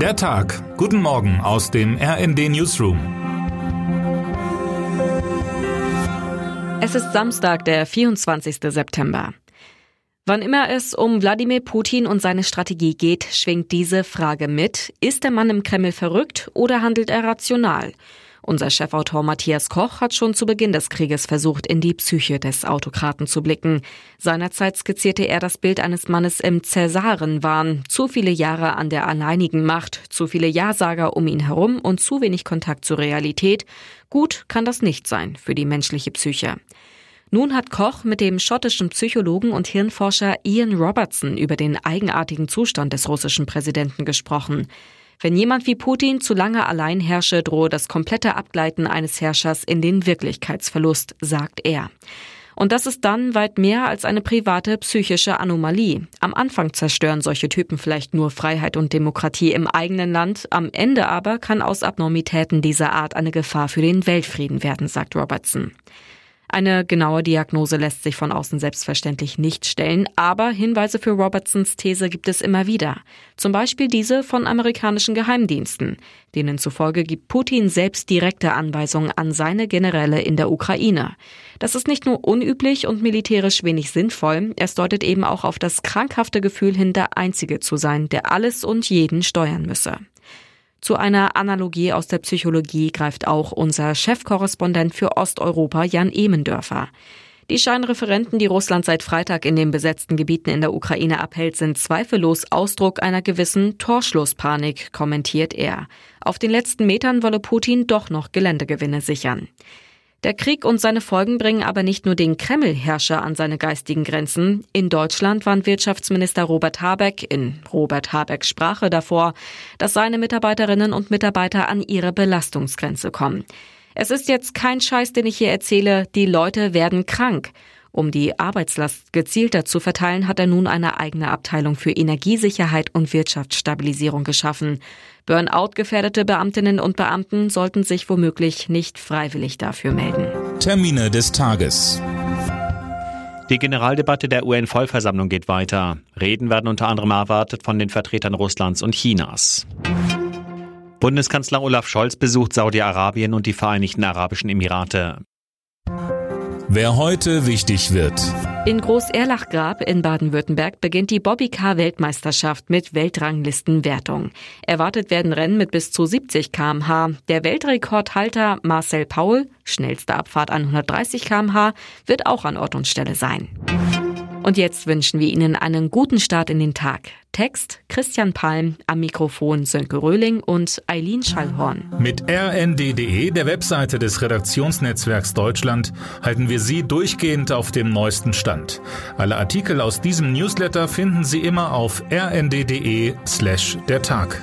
Der Tag. Guten Morgen aus dem RND Newsroom. Es ist Samstag, der 24. September. Wann immer es um Wladimir Putin und seine Strategie geht, schwingt diese Frage mit, ist der Mann im Kreml verrückt oder handelt er rational? Unser Chefautor Matthias Koch hat schon zu Beginn des Krieges versucht, in die Psyche des Autokraten zu blicken. Seinerzeit skizzierte er das Bild eines Mannes im Cäsarenwahn. Zu viele Jahre an der alleinigen Macht, zu viele Ja-Sager um ihn herum und zu wenig Kontakt zur Realität. Gut kann das nicht sein für die menschliche Psyche. Nun hat Koch mit dem schottischen Psychologen und Hirnforscher Ian Robertson über den eigenartigen Zustand des russischen Präsidenten gesprochen. Wenn jemand wie Putin zu lange allein herrsche, drohe das komplette Abgleiten eines Herrschers in den Wirklichkeitsverlust, sagt er. Und das ist dann weit mehr als eine private psychische Anomalie. Am Anfang zerstören solche Typen vielleicht nur Freiheit und Demokratie im eigenen Land, am Ende aber kann aus Abnormitäten dieser Art eine Gefahr für den Weltfrieden werden, sagt Robertson. Eine genaue Diagnose lässt sich von außen selbstverständlich nicht stellen, aber Hinweise für Robertsons These gibt es immer wieder. Zum Beispiel diese von amerikanischen Geheimdiensten. Denen zufolge gibt Putin selbst direkte Anweisungen an seine Generäle in der Ukraine. Das ist nicht nur unüblich und militärisch wenig sinnvoll, es deutet eben auch auf das krankhafte Gefühl hin, der Einzige zu sein, der alles und jeden steuern müsse. Zu einer Analogie aus der Psychologie greift auch unser Chefkorrespondent für Osteuropa Jan Emendörfer. Die Scheinreferenten, die Russland seit Freitag in den besetzten Gebieten in der Ukraine abhält, sind zweifellos Ausdruck einer gewissen Torschlusspanik, kommentiert er. Auf den letzten Metern wolle Putin doch noch Geländegewinne sichern. Der Krieg und seine Folgen bringen aber nicht nur den Kreml-Herrscher an seine geistigen Grenzen. In Deutschland warnt Wirtschaftsminister Robert Habeck in Robert Habecks Sprache davor, dass seine Mitarbeiterinnen und Mitarbeiter an ihre Belastungsgrenze kommen. Es ist jetzt kein Scheiß, den ich hier erzähle, die Leute werden krank. Um die Arbeitslast gezielter zu verteilen, hat er nun eine eigene Abteilung für Energiesicherheit und Wirtschaftsstabilisierung geschaffen. Burnout-gefährdete Beamtinnen und Beamten sollten sich womöglich nicht freiwillig dafür melden. Termine des Tages. Die Generaldebatte der UN-Vollversammlung geht weiter. Reden werden unter anderem erwartet von den Vertretern Russlands und Chinas. Bundeskanzler Olaf Scholz besucht Saudi-Arabien und die Vereinigten Arabischen Emirate. Wer heute wichtig wird. In Groß-Erlach-Grab in Baden-Württemberg beginnt die Bobbycar-Weltmeisterschaft mit Weltranglistenwertung. Erwartet werden Rennen mit bis zu 70 kmh. Der Weltrekordhalter Marcel Paul, schnellste Abfahrt 130 kmh, wird auch an Ort und Stelle sein. Und jetzt wünschen wir Ihnen einen guten Start in den Tag. Text Christian Palm, am Mikrofon Sönke Röhling und Eileen Schallhorn. Mit rnd.de, der Webseite des Redaktionsnetzwerks Deutschland, halten wir Sie durchgehend auf dem neuesten Stand. Alle Artikel aus diesem Newsletter finden Sie immer auf rnd.de slash der Tag.